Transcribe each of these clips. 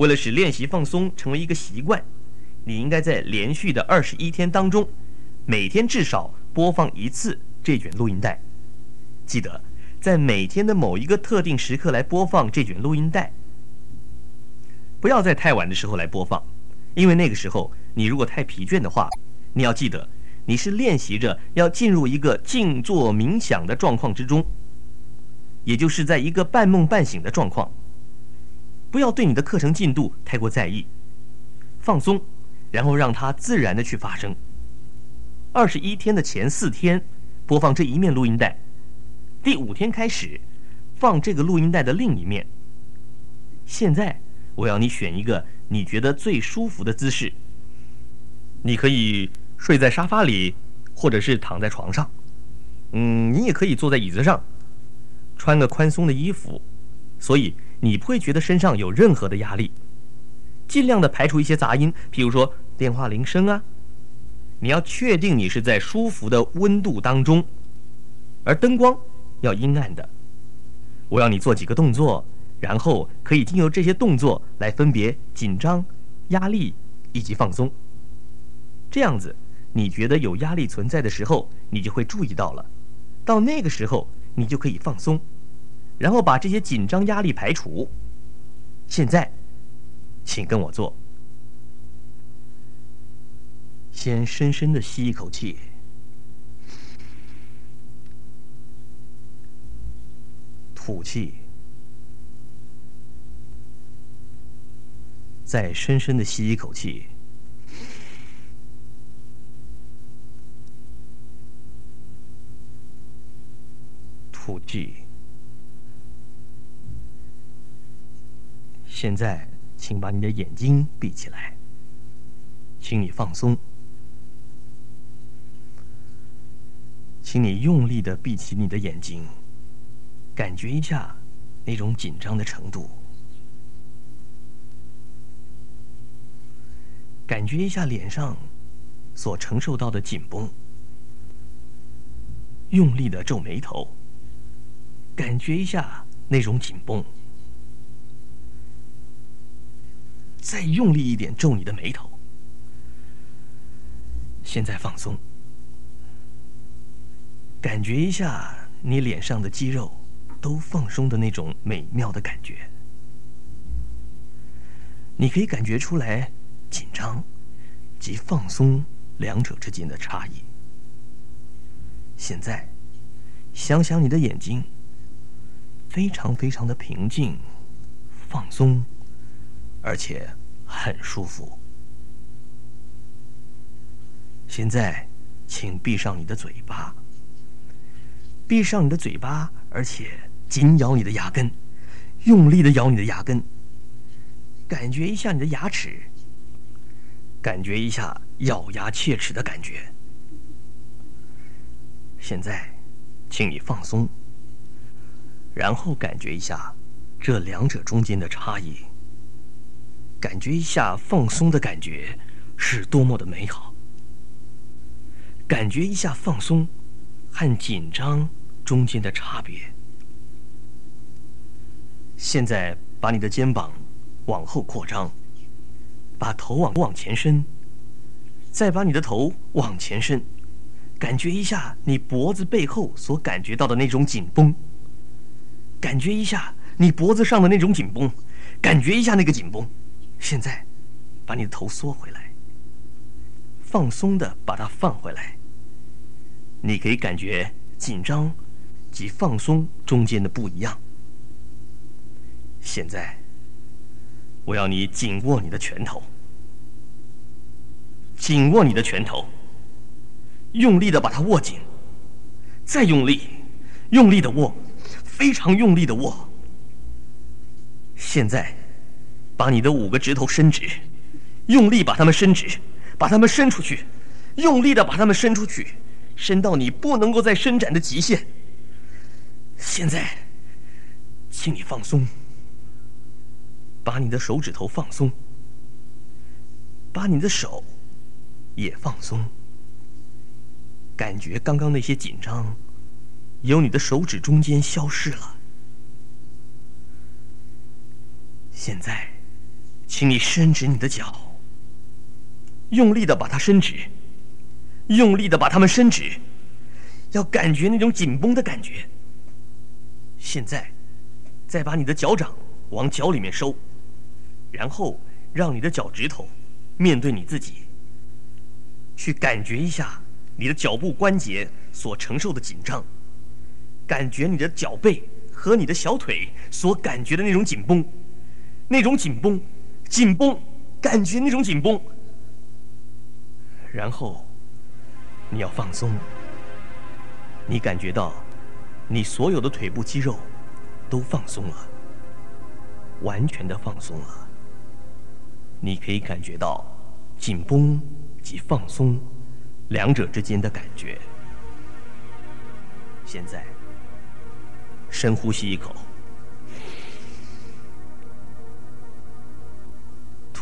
为了使练习放松成为一个习惯，你应该在连续的二十一天当中，每天至少播放一次这卷录音带。记得在每天的某一个特定时刻来播放这卷录音带，不要在太晚的时候来播放，因为那个时候你如果太疲倦的话，你要记得你是练习着要进入一个静坐冥想的状况之中，也就是在一个半梦半醒的状况。不要对你的课程进度太过在意，放松，然后让它自然的去发生。二十一天的前四天播放这一面录音带，第五天开始放这个录音带的另一面。现在我要你选一个你觉得最舒服的姿势。你可以睡在沙发里，或者是躺在床上。嗯，你也可以坐在椅子上，穿个宽松的衣服，所以。你不会觉得身上有任何的压力，尽量的排除一些杂音，譬如说电话铃声啊。你要确定你是在舒服的温度当中，而灯光要阴暗的。我要你做几个动作，然后可以经由这些动作来分别紧张、压力以及放松。这样子，你觉得有压力存在的时候，你就会注意到了，到那个时候你就可以放松。然后把这些紧张压力排除。现在，请跟我做。先深深的吸一口气，吐气，再深深的吸一口气，吐气。现在，请把你的眼睛闭起来，请你放松，请你用力的闭起你的眼睛，感觉一下那种紧张的程度，感觉一下脸上所承受到的紧绷，用力的皱眉头，感觉一下那种紧绷。再用力一点，皱你的眉头。现在放松，感觉一下你脸上的肌肉都放松的那种美妙的感觉。你可以感觉出来紧张及放松两者之间的差异。现在，想想你的眼睛，非常非常的平静，放松。而且很舒服。现在，请闭上你的嘴巴，闭上你的嘴巴，而且紧咬你的牙根，用力的咬你的牙根，感觉一下你的牙齿，感觉一下咬牙切齿的感觉。现在，请你放松，然后感觉一下这两者中间的差异。感觉一下放松的感觉是多么的美好。感觉一下放松和紧张中间的差别。现在把你的肩膀往后扩张，把头往往前伸，再把你的头往前伸，感觉一下你脖子背后所感觉到的那种紧绷。感觉一下你脖子上的那种紧绷，感觉一下那个紧绷。现在，把你的头缩回来，放松的把它放回来。你可以感觉紧张及放松中间的不一样。现在，我要你紧握你的拳头，紧握你的拳头，用力的把它握紧，再用力，用力的握，非常用力的握。现在。把你的五个指头伸直，用力把它们伸直，把它们伸出去，用力的把它们伸出去，伸到你不能够再伸展的极限。现在，请你放松，把你的手指头放松，把你的手也放松，感觉刚刚那些紧张，由你的手指中间消失了。现在。请你伸直你的脚，用力的把它伸直，用力的把它们伸直，要感觉那种紧绷的感觉。现在，再把你的脚掌往脚里面收，然后让你的脚趾头面对你自己，去感觉一下你的脚部关节所承受的紧张，感觉你的脚背和你的小腿所感觉的那种紧绷，那种紧绷。紧绷，感觉那种紧绷，然后你要放松。你感觉到你所有的腿部肌肉都放松了，完全的放松了。你可以感觉到紧绷及放松两者之间的感觉。现在深呼吸一口。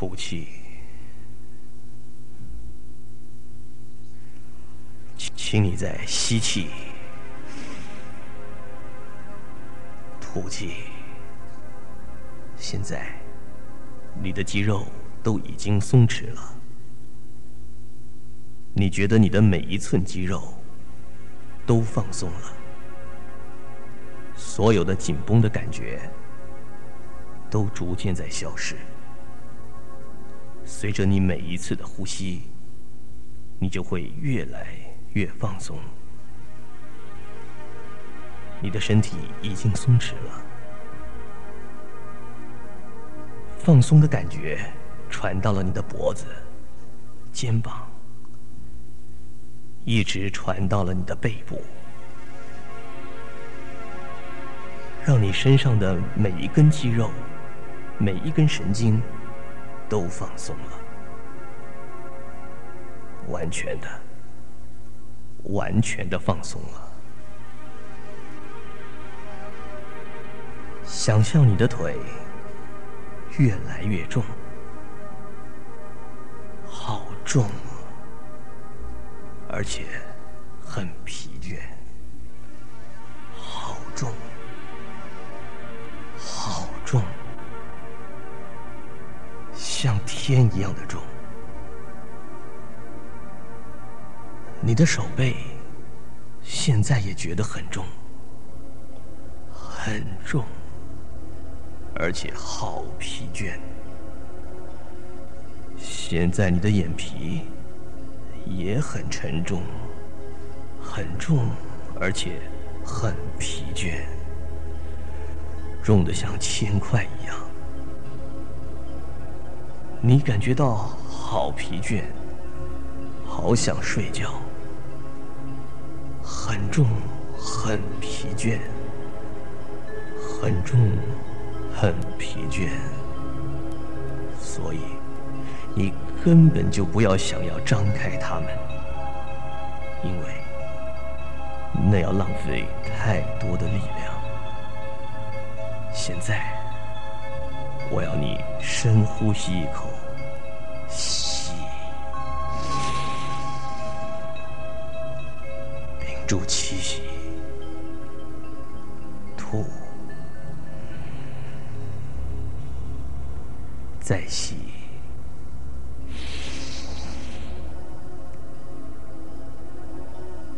吐气，请你再吸气，吐气。现在，你的肌肉都已经松弛了，你觉得你的每一寸肌肉都放松了，所有的紧绷的感觉都逐渐在消失。随着你每一次的呼吸，你就会越来越放松。你的身体已经松弛了，放松的感觉传到了你的脖子、肩膀，一直传到了你的背部，让你身上的每一根肌肉、每一根神经。都放松了，完全的、完全的放松了。想象你的腿越来越重，好重，而且很疲倦，天一样的重，你的手背现在也觉得很重，很重，而且好疲倦。现在你的眼皮也很沉重，很重，而且很疲倦，重的像铅块一样。你感觉到好疲倦，好想睡觉，很重，很疲倦，很重，很疲倦。所以，你根本就不要想要张开它们，因为那要浪费太多的力量。现在。我要你深呼吸一口，吸，屏住气息，吐，再吸，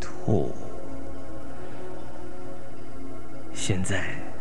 吐，现在。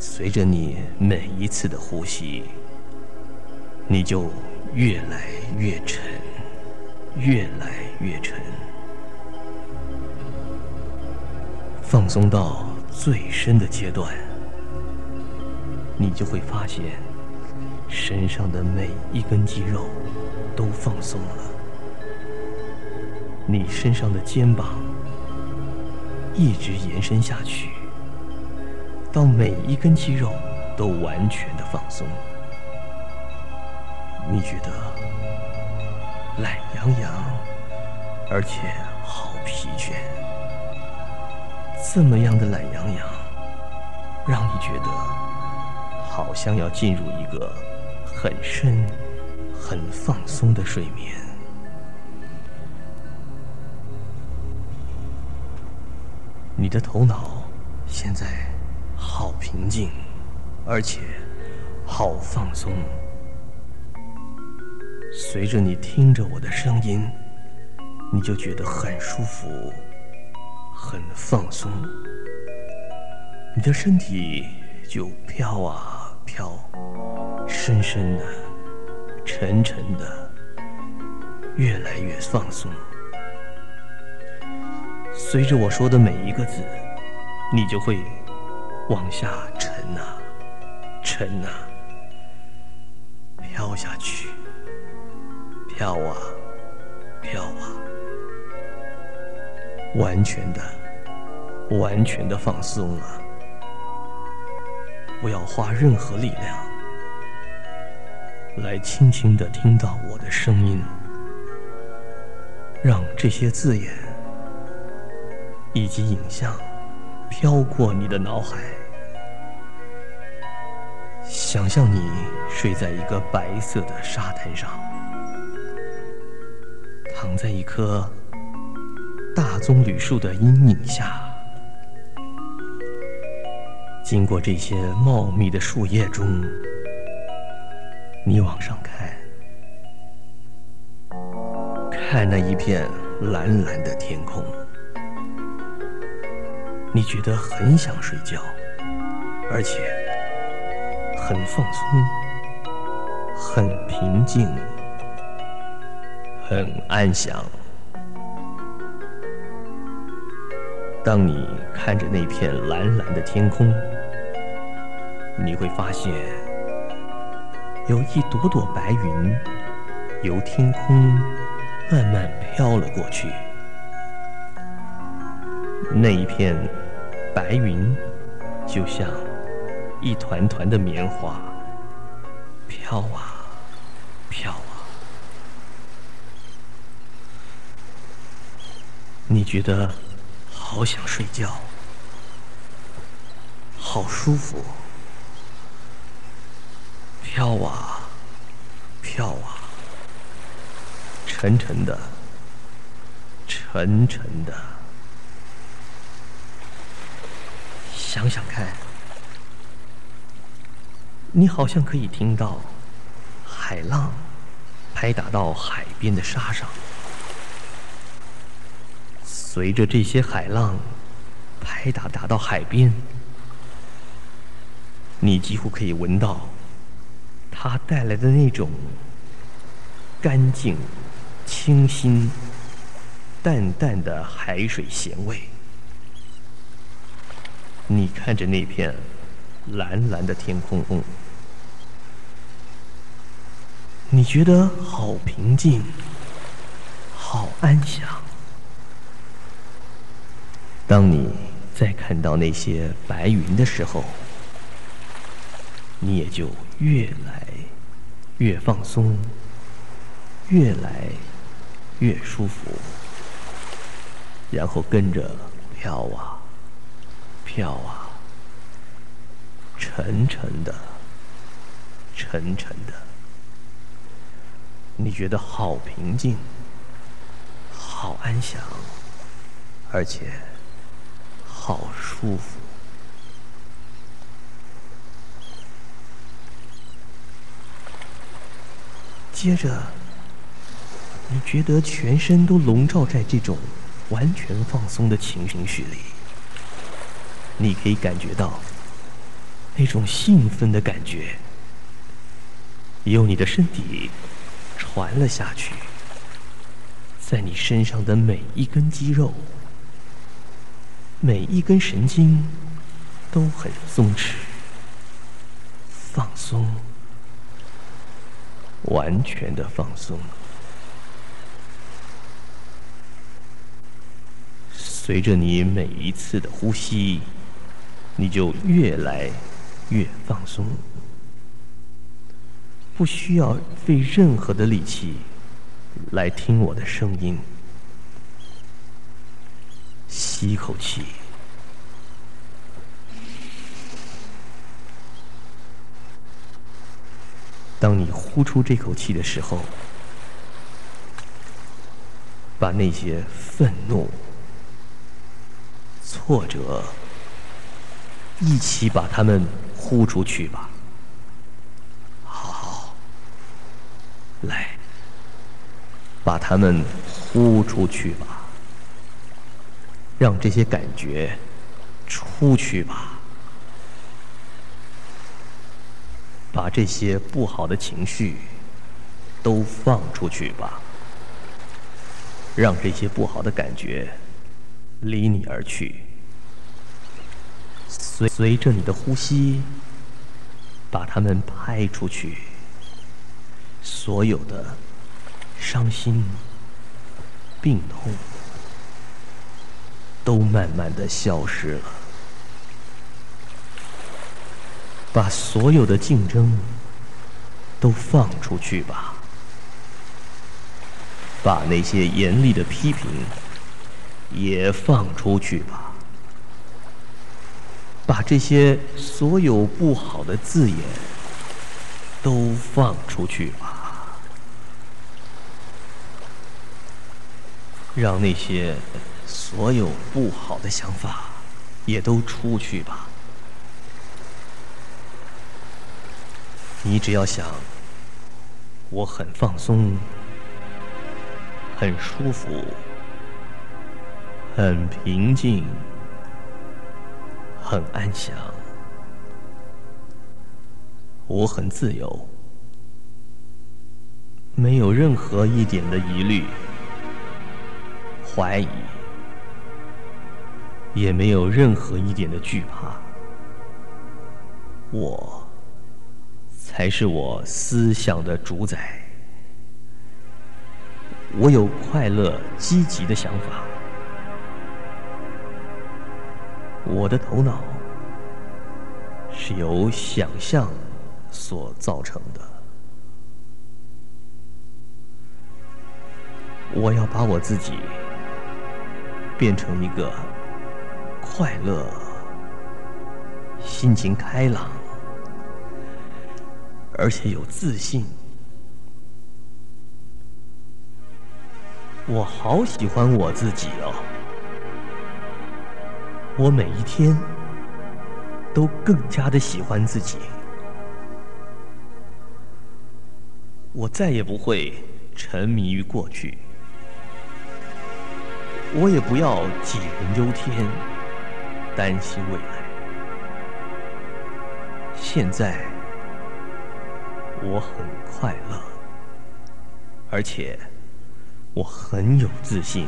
随着你每一次的呼吸，你就越来越沉，越来越沉，放松到最深的阶段，你就会发现身上的每一根肌肉都放松了，你身上的肩膀一直延伸下去。到每一根肌肉都完全的放松，你觉得懒洋洋，而且好疲倦。这么样的懒洋洋，让你觉得好像要进入一个很深、很放松的睡眠。你的头脑现在。好平静，而且好放松，随着你听着我的声音，你就觉得很舒服，很放松，你的身体就飘啊飘，深深的、沉沉的，越来越放松。随着我说的每一个字，你就会往下沉呐，沉呐，飘下去，飘啊，飘啊，完全的，完全的放松啊，不要花任何力量，来轻轻的听到我的声音，让这些字眼。以及影像飘过你的脑海，想象你睡在一个白色的沙滩上，躺在一棵大棕榈树的阴影下，经过这些茂密的树叶中，你往上看，看那一片蓝蓝的天空。你觉得很想睡觉，而且很放松、很平静、很安详。当你看着那片蓝蓝的天空，你会发现有一朵朵白云由天空慢慢飘了过去。那一片白云，就像一团团的棉花，飘啊飘啊。你觉得好想睡觉，好舒服，飘啊飘啊，沉沉的，沉沉的。想想看，你好像可以听到海浪拍打到海边的沙上，随着这些海浪拍打打到海边，你几乎可以闻到它带来的那种干净、清新、淡淡的海水咸味。你看着那片蓝蓝的天空，你觉得好平静，好安详。当你再看到那些白云的时候，你也就越来越放松，越来越舒服，然后跟着飘啊。飘啊，沉沉的，沉沉的，你觉得好平静，好安详，而且好舒服。接着，你觉得全身都笼罩在这种完全放松的情绪里。你可以感觉到那种兴奋的感觉，由你的身体传了下去，在你身上的每一根肌肉、每一根神经都很松弛、放松，完全的放松。随着你每一次的呼吸。你就越来越放松，不需要费任何的力气来听我的声音。吸一口气，当你呼出这口气的时候，把那些愤怒、挫折。一起把它们呼出去吧。好，来，把它们呼出去吧，让这些感觉出去吧，把这些不好的情绪都放出去吧，让这些不好的感觉离你而去，随随着你的呼吸，把它们拍出去，所有的。伤心、病痛都慢慢的消失了，把所有的竞争都放出去吧，把那些严厉的批评也放出去吧，把这些所有不好的字眼都放出去吧。让那些所有不好的想法也都出去吧。你只要想，我很放松，很舒服，很平静，很安详，我很自由，没有任何一点的疑虑。怀疑，也没有任何一点的惧怕。我才是我思想的主宰。我有快乐、积极的想法。我的头脑是由想象所造成的。我要把我自己。变成一个快乐、心情开朗，而且有自信。我好喜欢我自己哦！我每一天都更加的喜欢自己。我再也不会沉迷于过去。我也不要杞人忧天，担心未来。现在我很快乐，而且我很有自信。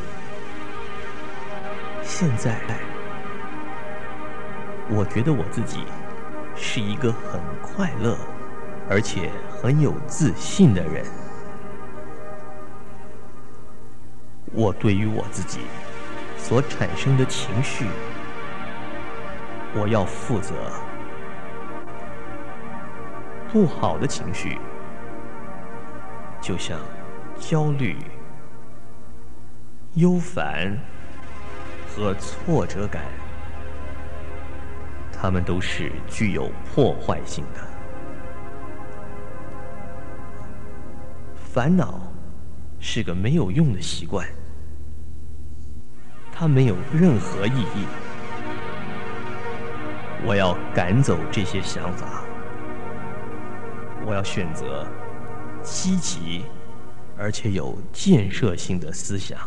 现在我觉得我自己是一个很快乐，而且很有自信的人。我对于我自己所产生的情绪，我要负责。不好的情绪，就像焦虑、忧烦和挫折感，它们都是具有破坏性的。烦恼是个没有用的习惯。它没有任何意义。我要赶走这些想法。我要选择积极而且有建设性的思想。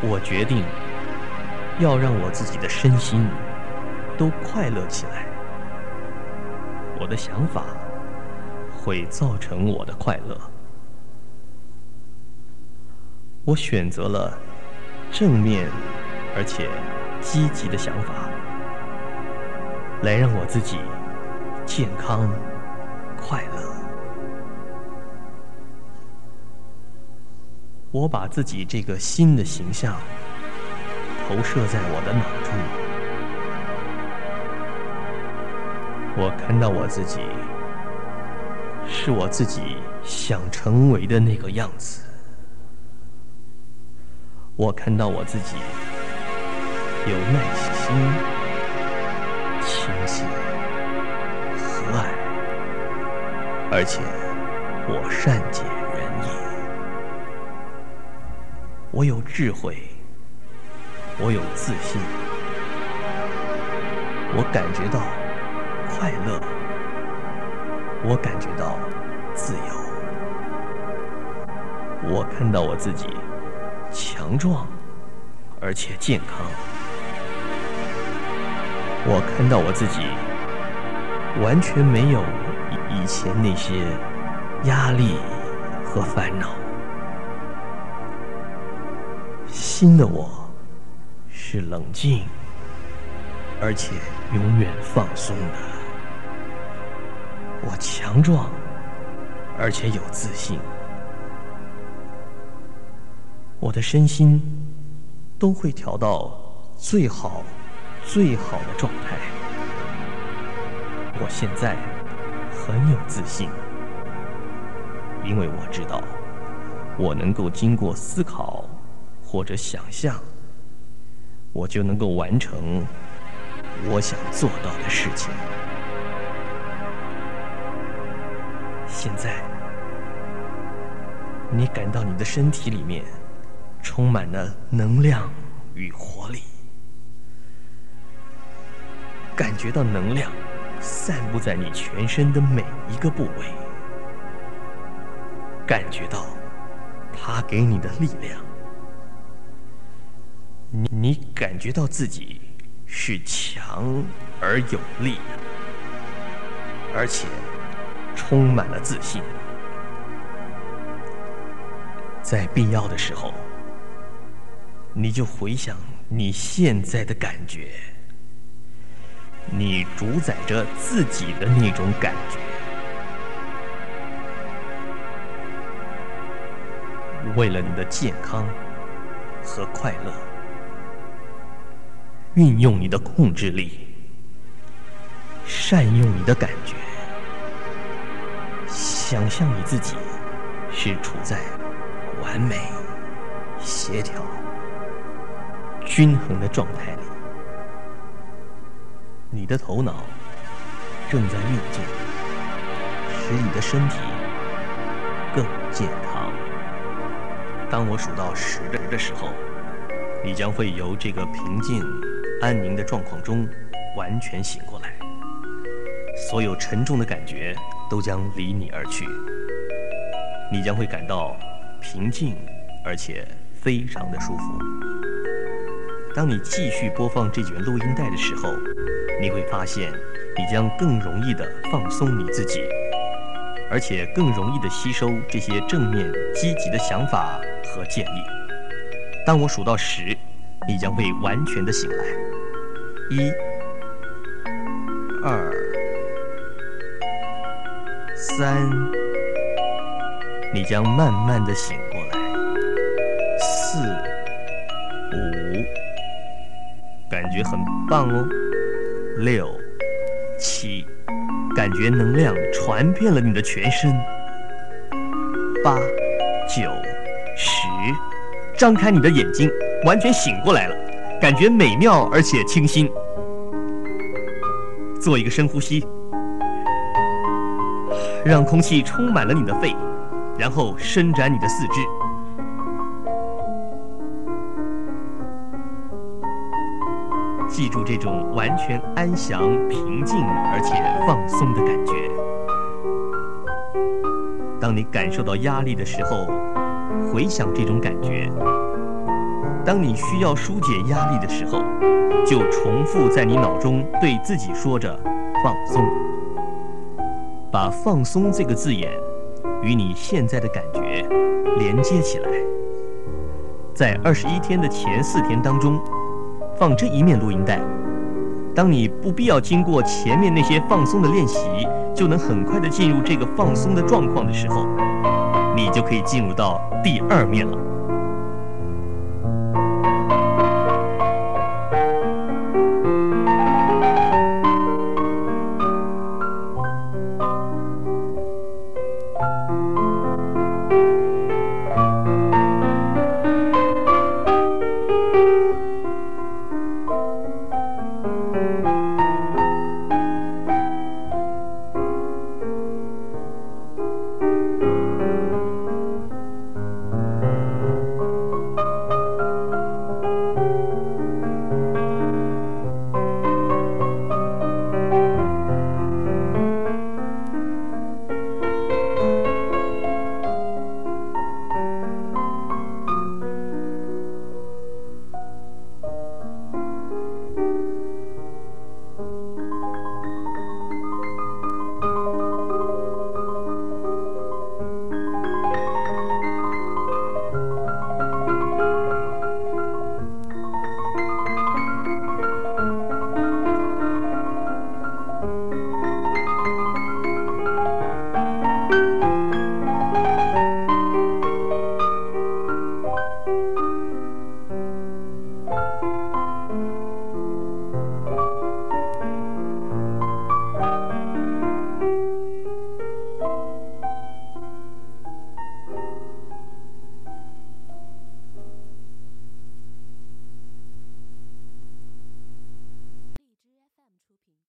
我决定要让我自己的身心都快乐起来。我的想法会造成我的快乐。我选择了正面而且积极的想法，来让我自己健康快乐。我把自己这个新的形象投射在我的脑中，我看到我自己是我自己想成为的那个样子。我看到我自己有耐心、清醒、和蔼，而且我善解人意。我有智慧，我有自信，我感觉到快乐，我感觉到自由。我看到我自己强壮而且健康，我看到我自己完全没有以前那些压力和烦恼。新的我是冷静而且永远放松的，我强壮而且有自信。我的身心都会调到最好、最好的状态。我现在很有自信，因为我知道我能够经过思考或者想象，我就能够完成我想做到的事情。现在，你感到你的身体里面。充满了能量与活力，感觉到能量散布在你全身的每一个部位，感觉到它给你的力量，你感觉到自己是强而有力，而且充满了自信，在必要的时候。你就回想你现在的感觉，你主宰着自己的那种感觉。为了你的健康和快乐，运用你的控制力，善用你的感觉，想象你自己是处在完美协调。均衡的状态里，你的头脑正在运作，使你的身体更健康。当我数到十的时候，你将会由这个平静、安宁的状况中完全醒过来，所有沉重的感觉都将离你而去，你将会感到平静，而且非常的舒服。当你继续播放这卷录音带的时候，你会发现，你将更容易地放松你自己，而且更容易地吸收这些正面、积极的想法和建议。当我数到十，你将会完全的醒来。一、二、三，你将慢慢的醒觉很棒哦，六、七，感觉能量传遍了你的全身。八、九、十，张开你的眼睛，完全醒过来了，感觉美妙而且清新。做一个深呼吸，让空气充满了你的肺，然后伸展你的四肢。记住这种完全安详、平静而且放松的感觉。当你感受到压力的时候，回想这种感觉；当你需要疏解压力的时候，就重复在你脑中对自己说着“放松”。把“放松”这个字眼与你现在的感觉连接起来。在二十一天的前四天当中。放这一面录音带，当你不必要经过前面那些放松的练习，就能很快的进入这个放松的状况的时候，你就可以进入到第二面了。